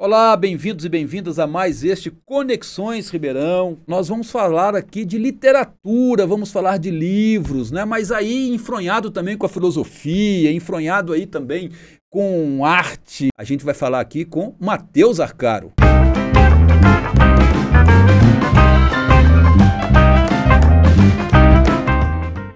Olá, bem-vindos e bem-vindas a mais este Conexões Ribeirão. Nós vamos falar aqui de literatura, vamos falar de livros, né? Mas aí enfronhado também com a filosofia, enfronhado aí também com arte. A gente vai falar aqui com Matheus Arcaro.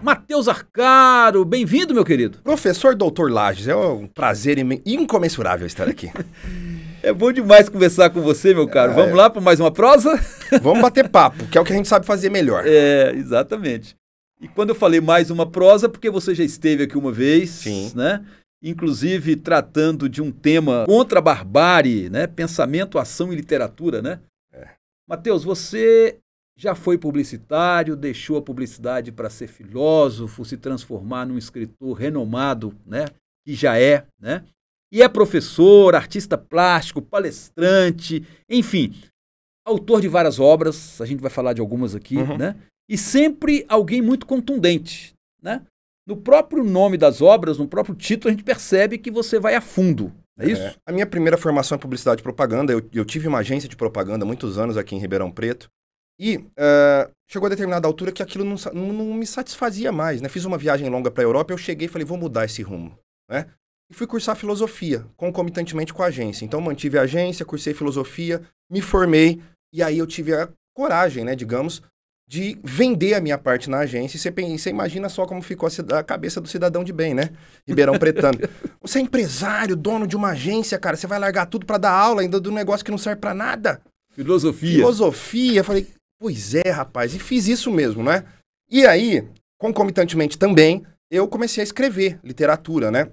Matheus Arcaro, bem-vindo, meu querido. Professor Doutor Lages, é um prazer incomensurável estar aqui. É bom demais conversar com você, meu caro. É, Vamos lá para mais uma prosa? Vamos bater papo, que é o que a gente sabe fazer melhor. É, exatamente. E quando eu falei mais uma prosa, porque você já esteve aqui uma vez, Sim. né? Inclusive tratando de um tema contra a barbárie, né? Pensamento, ação e literatura, né? É. Matheus, você já foi publicitário, deixou a publicidade para ser filósofo, se transformar num escritor renomado, né? Que já é, né? E é professor, artista plástico, palestrante, enfim, autor de várias obras, a gente vai falar de algumas aqui, uhum. né? E sempre alguém muito contundente, né? No próprio nome das obras, no próprio título, a gente percebe que você vai a fundo. É isso? É, a minha primeira formação é publicidade e propaganda. Eu, eu, tive uma agência de propaganda há muitos anos aqui em Ribeirão Preto. E uh, chegou a determinada altura que aquilo não, não, não, me satisfazia mais. Né? Fiz uma viagem longa para a Europa, eu cheguei e falei, vou mudar esse rumo. Né? E fui cursar filosofia, concomitantemente com a agência. Então mantive a agência, cursei filosofia, me formei e aí eu tive a coragem, né, digamos, de vender a minha parte na agência. E você, você imagina só como ficou a, a, cabeça do cidadão de bem, né? Ribeirão Pretano. Você é empresário, dono de uma agência, cara. Você vai largar tudo para dar aula ainda do negócio que não serve para nada. Filosofia. Filosofia. Falei, pois é, rapaz. E fiz isso mesmo, né? E aí, concomitantemente também, eu comecei a escrever literatura, né?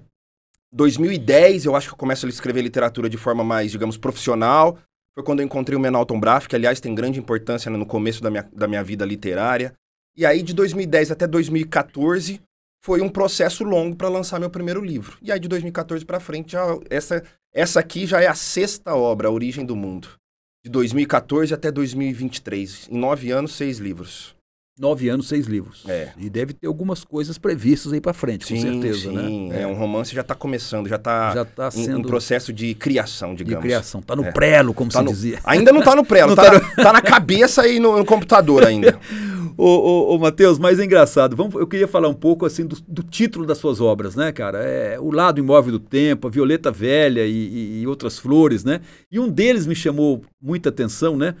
2010, eu acho que eu começo a escrever literatura de forma mais, digamos, profissional. Foi quando eu encontrei o Menalton Braff, que, aliás, tem grande importância no começo da minha, da minha vida literária. E aí, de 2010 até 2014, foi um processo longo para lançar meu primeiro livro. E aí, de 2014 para frente, já, essa, essa aqui já é a sexta obra, A Origem do Mundo. De 2014 até 2023. Em nove anos, seis livros. Nove anos, seis livros. É. E deve ter algumas coisas previstas aí para frente, sim, com certeza, né? sim. né? É. é, um romance já está começando, já está já tá sendo... em, processo de criação, digamos. De criação. Está no é. prelo, como tá se no... dizia. Ainda não está no prelo, está tá, no... tá na cabeça e no, no computador ainda. ô, ô, ô Matheus, mas é engraçado. Vamos, eu queria falar um pouco assim do, do, título das suas obras, né, cara? É O Lado Imóvel do Tempo, A Violeta Velha e, e, e outras flores, né? E um deles me chamou muita atenção, né?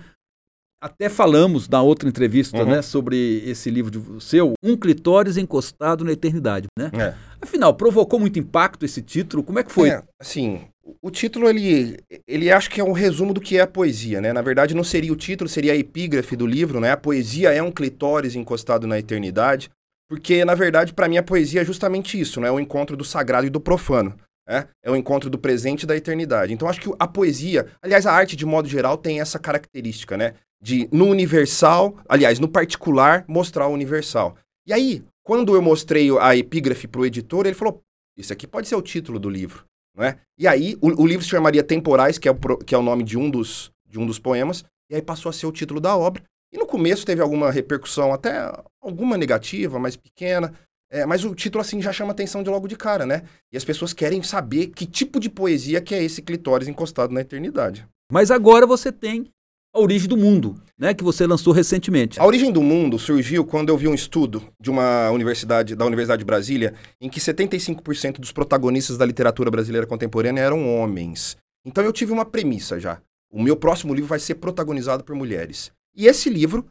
Até falamos na outra entrevista, uhum. né, sobre esse livro de, seu, Um Clitóris Encostado na Eternidade, né? É. Afinal, provocou muito impacto esse título? Como é que foi? É, assim, o título, ele, ele acho que é um resumo do que é a poesia, né? Na verdade, não seria o título, seria a epígrafe do livro, né? A poesia é um clitóris encostado na eternidade, porque, na verdade, para mim, a poesia é justamente isso, né? É o encontro do sagrado e do profano. É, é o encontro do presente e da eternidade. Então, acho que a poesia, aliás, a arte de modo geral tem essa característica, né? De no universal, aliás, no particular, mostrar o universal. E aí, quando eu mostrei a epígrafe para o editor, ele falou: Isso aqui pode ser o título do livro. Não é? E aí, o, o livro se chamaria Temporais, que é, o, que é o nome de um, dos, de um dos poemas, e aí passou a ser o título da obra. E no começo teve alguma repercussão, até alguma negativa, mas pequena. É, mas o título assim já chama atenção de logo de cara, né? E as pessoas querem saber que tipo de poesia que é esse clitóris encostado na eternidade. Mas agora você tem a Origem do Mundo, né, que você lançou recentemente. A Origem do Mundo surgiu quando eu vi um estudo de uma universidade, da Universidade de Brasília, em que 75% dos protagonistas da literatura brasileira contemporânea eram homens. Então eu tive uma premissa já. O meu próximo livro vai ser protagonizado por mulheres. E esse livro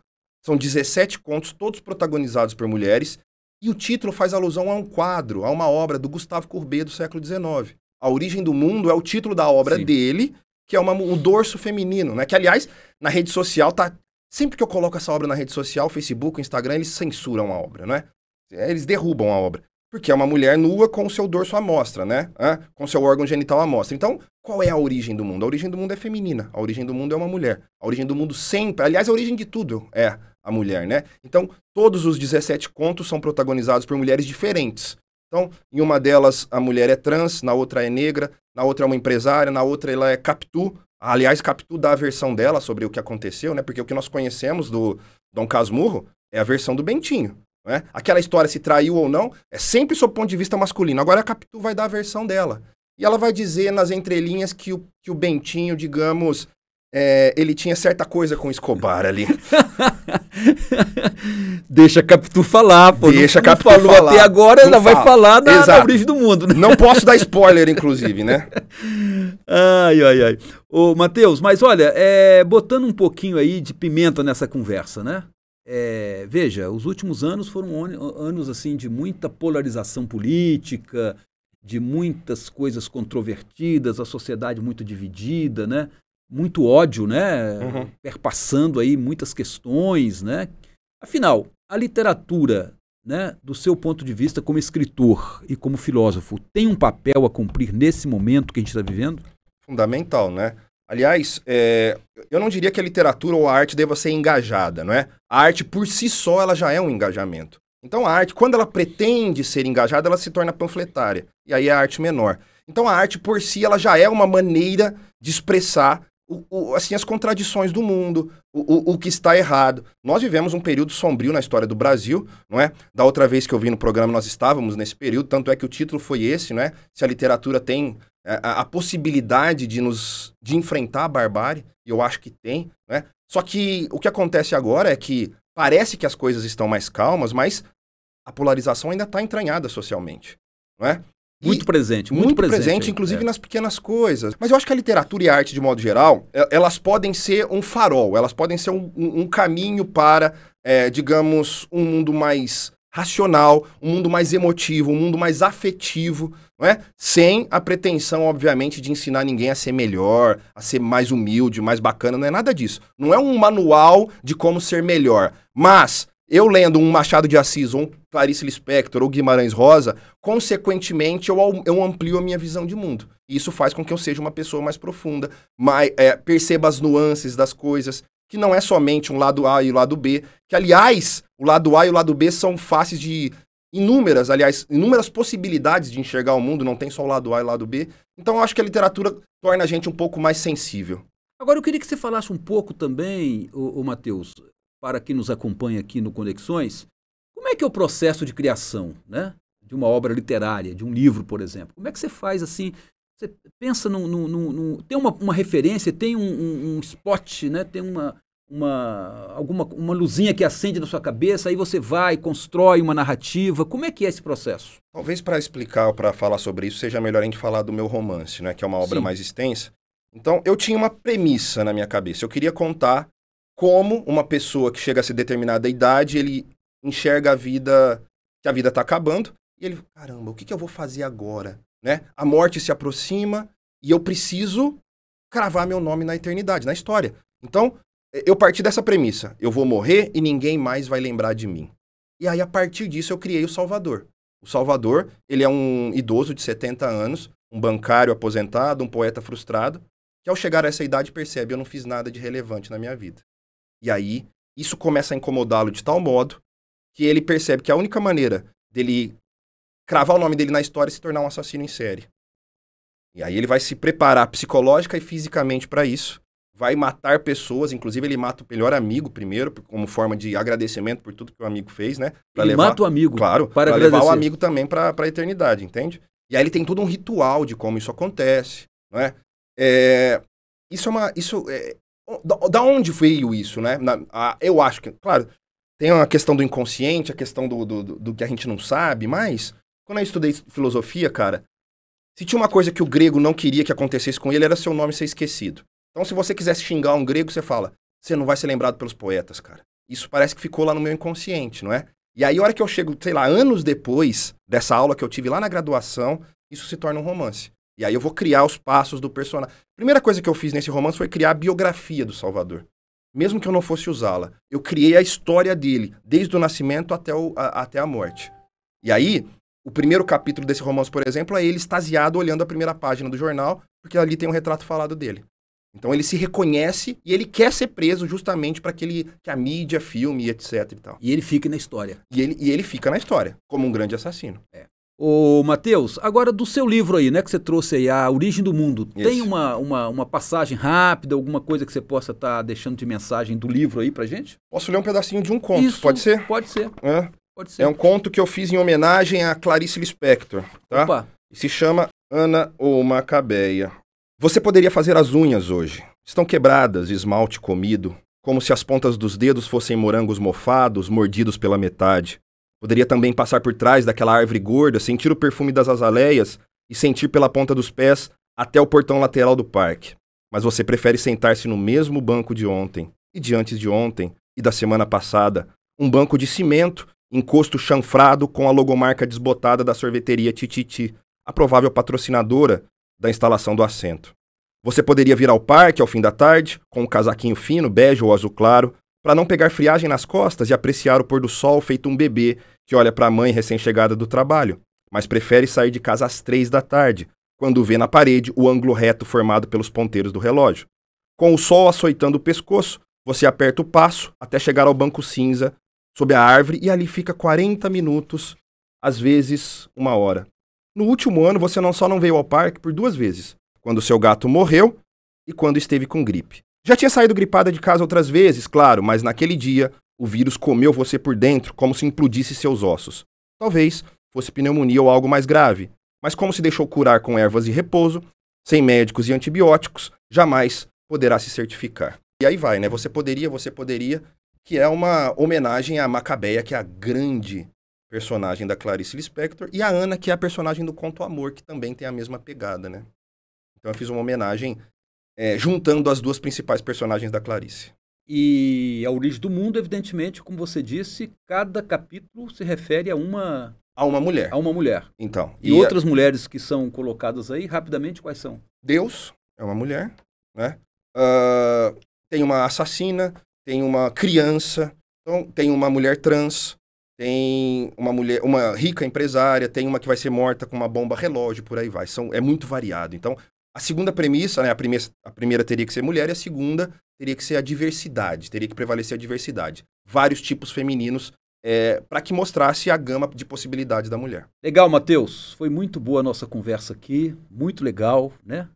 são 17 contos, todos protagonizados por mulheres, e o título faz alusão a um quadro, a uma obra do Gustavo Courbet do século XIX. A Origem do Mundo é o título da obra Sim. dele, que é uma, um dorso feminino, né? Que, aliás, na rede social tá. Sempre que eu coloco essa obra na rede social, Facebook, Instagram, eles censuram a obra, né? Eles derrubam a obra. Porque é uma mulher nua com o seu dorso à mostra, né? Hã? Com seu órgão genital à mostra. Então, qual é a origem do mundo? A origem do mundo é feminina. A origem do mundo é uma mulher. A origem do mundo sempre. Aliás, a origem de tudo é a mulher, né? Então, todos os 17 contos são protagonizados por mulheres diferentes. Então, em uma delas a mulher é trans, na outra é negra, na outra é uma empresária, na outra ela é Capitu. Aliás, Capitu dá a versão dela sobre o que aconteceu, né? Porque o que nós conhecemos do Dom Casmurro é a versão do Bentinho. Né? Aquela história se traiu ou não é sempre sob o ponto de vista masculino. Agora a Capitu vai dar a versão dela. E ela vai dizer nas entrelinhas que o, que o Bentinho, digamos, é, ele tinha certa coisa com Escobar ali. Deixa a Capitu falar, pô. Deixa a Capitu falou falar. até agora, não ela fala. vai falar da, da, origem do mundo, né? Não posso dar spoiler, inclusive, né? ai, ai, ai. Ô, Matheus, mas olha, é, botando um pouquinho aí de pimenta nessa conversa, né? É, veja, os últimos anos foram anos assim de muita polarização política, de muitas coisas controvertidas, a sociedade muito dividida, né? Muito ódio, né? Uhum. Perpassando aí muitas questões, né? Afinal, a literatura, né, do seu ponto de vista como escritor e como filósofo, tem um papel a cumprir nesse momento que a gente está vivendo? Fundamental, né? Aliás, é, eu não diria que a literatura ou a arte deva ser engajada, não é? A arte por si só ela já é um engajamento. Então a arte, quando ela pretende ser engajada, ela se torna panfletária. E aí é a arte menor. Então a arte por si ela já é uma maneira de expressar o, o, assim, as contradições do mundo, o, o, que está errado. Nós vivemos um período sombrio na história do Brasil, não é? Da outra vez que eu vim no programa, nós estávamos nesse período, tanto é que o título foi esse, não é? Se a literatura tem é, a, a possibilidade de nos de enfrentar a barbárie, e eu acho que tem, né? Só que o que acontece agora é que parece que as coisas estão mais calmas, mas a polarização ainda está entranhada socialmente, não é? Muito presente, muito, muito presente, presente inclusive é. nas pequenas coisas. Mas eu acho que a literatura e a arte, de modo geral, elas podem ser um farol, elas podem ser um, um caminho para, é, digamos, um mundo mais racional, um mundo mais emotivo, um mundo mais afetivo, não é? Sem a pretensão, obviamente, de ensinar ninguém a ser melhor, a ser mais humilde, mais bacana, não é nada disso. Não é um manual de como ser melhor, mas eu lendo um Machado de Assis, ou um Clarice Lispector, ou Guimarães Rosa, consequentemente eu, eu amplio a minha visão de mundo. E isso faz com que eu seja uma pessoa mais profunda, mais, é, perceba as nuances das coisas, que não é somente um lado A e o lado B, que aliás, o lado A e o lado B são fáceis de inúmeras, aliás, inúmeras possibilidades de enxergar o mundo, não tem só o lado A e o lado B. Então eu acho que a literatura torna a gente um pouco mais sensível. Agora eu queria que você falasse um pouco também, o Matheus, para quem nos acompanha aqui no Conexões, como é que é o processo de criação, né? De uma obra literária, de um livro, por exemplo. Como é que você faz assim? Você pensa num. num, num, num tem uma, uma referência, tem um, um, um, spot, né? Tem uma, uma, alguma, uma luzinha que acende na sua cabeça, aí você vai, constrói uma narrativa. Como é que é esse processo? Talvez para explicar ou para falar sobre isso, seja melhor a gente falar do meu romance, né? Que é uma obra Sim. mais extensa. Então, eu tinha uma premissa na minha cabeça. Eu queria contar como uma pessoa que chega a ser determinada idade, ele enxerga a vida, que a vida está acabando, e ele, caramba, o que, que eu vou fazer agora? Né? A morte se aproxima e eu preciso cravar meu nome na eternidade, na história. Então, eu parti dessa premissa. Eu vou morrer e ninguém mais vai lembrar de mim. E aí, a partir disso, eu criei o Salvador. O Salvador, ele é um idoso de 70 anos, um bancário aposentado, um poeta frustrado, que ao chegar a essa idade percebe, eu não fiz nada de relevante na minha vida. E aí, isso começa a incomodá-lo de tal modo que ele percebe que a única maneira dele cravar o nome dele na história é se tornar um assassino em série. E aí ele vai se preparar psicológica e fisicamente para isso. Vai matar pessoas, inclusive ele mata o melhor amigo primeiro, como forma de agradecimento por tudo que o amigo fez, né? Pra ele levar, mata o amigo. Claro, para levar o amigo também para a eternidade, entende? E aí ele tem todo um ritual de como isso acontece, não é? é isso é uma. Isso é, da onde veio isso, né? Na, a, eu acho que, claro, tem a questão do inconsciente, a questão do, do, do, do que a gente não sabe, mas quando eu estudei filosofia, cara, se tinha uma coisa que o grego não queria que acontecesse com ele, era seu nome ser esquecido. Então, se você quisesse xingar um grego, você fala, você não vai ser lembrado pelos poetas, cara. Isso parece que ficou lá no meu inconsciente, não é? E aí, a hora que eu chego, sei lá, anos depois dessa aula que eu tive lá na graduação, isso se torna um romance. E aí eu vou criar os passos do personagem. Primeira coisa que eu fiz nesse romance foi criar a biografia do Salvador. Mesmo que eu não fosse usá-la. Eu criei a história dele, desde o nascimento até, o, a, até a morte. E aí, o primeiro capítulo desse romance, por exemplo, é ele extasiado olhando a primeira página do jornal, porque ali tem um retrato falado dele. Então ele se reconhece e ele quer ser preso justamente para que, ele, que a mídia filme etc e tal. E ele fica na história. E ele, e ele fica na história, como um grande assassino. É. Ô, Matheus, agora do seu livro aí, né, que você trouxe aí, A Origem do Mundo, Isso. tem uma, uma, uma passagem rápida, alguma coisa que você possa estar tá deixando de mensagem do livro aí pra gente? Posso ler um pedacinho de um conto, Isso, pode ser? Pode ser. É. Pode ser. É um conto que eu fiz em homenagem a Clarice Lispector, tá? Opa. E se chama Ana ou Macabeia. Você poderia fazer as unhas hoje. Estão quebradas, esmalte comido, como se as pontas dos dedos fossem morangos mofados, mordidos pela metade. Poderia também passar por trás daquela árvore gorda, sentir o perfume das azaleias e sentir pela ponta dos pés até o portão lateral do parque. Mas você prefere sentar-se no mesmo banco de ontem, e de antes de ontem, e da semana passada, um banco de cimento, encosto chanfrado com a logomarca desbotada da sorveteria Tititi, a provável patrocinadora da instalação do assento. Você poderia vir ao parque ao fim da tarde, com um casaquinho fino, bege ou azul claro, para não pegar friagem nas costas e apreciar o pôr do sol feito um bebê que olha para a mãe recém-chegada do trabalho, mas prefere sair de casa às três da tarde, quando vê na parede o ângulo reto formado pelos ponteiros do relógio. Com o sol açoitando o pescoço, você aperta o passo até chegar ao banco cinza, sob a árvore, e ali fica 40 minutos, às vezes uma hora. No último ano, você não só não veio ao parque por duas vezes, quando seu gato morreu e quando esteve com gripe. Já tinha saído gripada de casa outras vezes, claro, mas naquele dia o vírus comeu você por dentro como se implodisse seus ossos. Talvez fosse pneumonia ou algo mais grave, mas como se deixou curar com ervas de repouso, sem médicos e antibióticos, jamais poderá se certificar. E aí vai, né? Você poderia, você poderia, que é uma homenagem à Macabeia, que é a grande personagem da Clarice Lispector, e a Ana, que é a personagem do Conto Amor, que também tem a mesma pegada, né? Então eu fiz uma homenagem é, juntando as duas principais personagens da Clarice. E a origem do mundo, evidentemente, como você disse, cada capítulo se refere a uma a uma mulher. A uma mulher. Então. E, e outras a... mulheres que são colocadas aí, rapidamente, quais são? Deus é uma mulher, né? Uh, tem uma assassina, tem uma criança, então, tem uma mulher trans, tem uma mulher, uma rica empresária, tem uma que vai ser morta com uma bomba relógio, por aí vai. São, é muito variado. Então, a segunda premissa, né, a, primeira, a primeira teria que ser mulher e a segunda teria que ser a diversidade, teria que prevalecer a diversidade. Vários tipos femininos é, para que mostrasse a gama de possibilidades da mulher. Legal, Matheus. Foi muito boa a nossa conversa aqui, muito legal, né?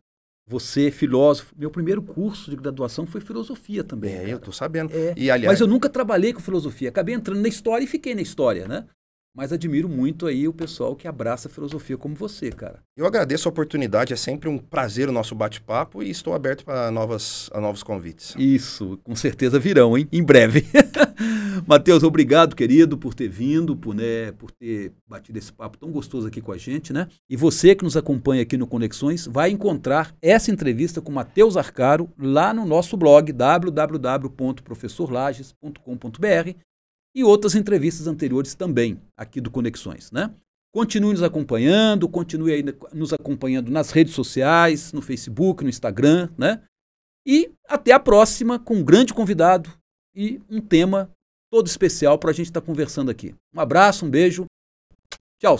Você, filósofo, meu primeiro curso de graduação foi filosofia também. É, eu tô sabendo. É, e, aliás... Mas eu nunca trabalhei com filosofia. Acabei entrando na história e fiquei na história, né? Mas admiro muito aí o pessoal que abraça a filosofia como você, cara. Eu agradeço a oportunidade, é sempre um prazer o nosso bate-papo e estou aberto para novas, a novos convites. Isso, com certeza virão, hein? Em breve. Matheus, obrigado, querido, por ter vindo, por, né, por ter batido esse papo tão gostoso aqui com a gente, né? E você que nos acompanha aqui no Conexões vai encontrar essa entrevista com Matheus Arcaro lá no nosso blog www.professorlages.com.br e outras entrevistas anteriores também aqui do Conexões, né? Continue nos acompanhando, continue aí nos acompanhando nas redes sociais, no Facebook, no Instagram, né? E até a próxima com um grande convidado e um tema todo especial para a gente estar tá conversando aqui. Um abraço, um beijo. Tchau.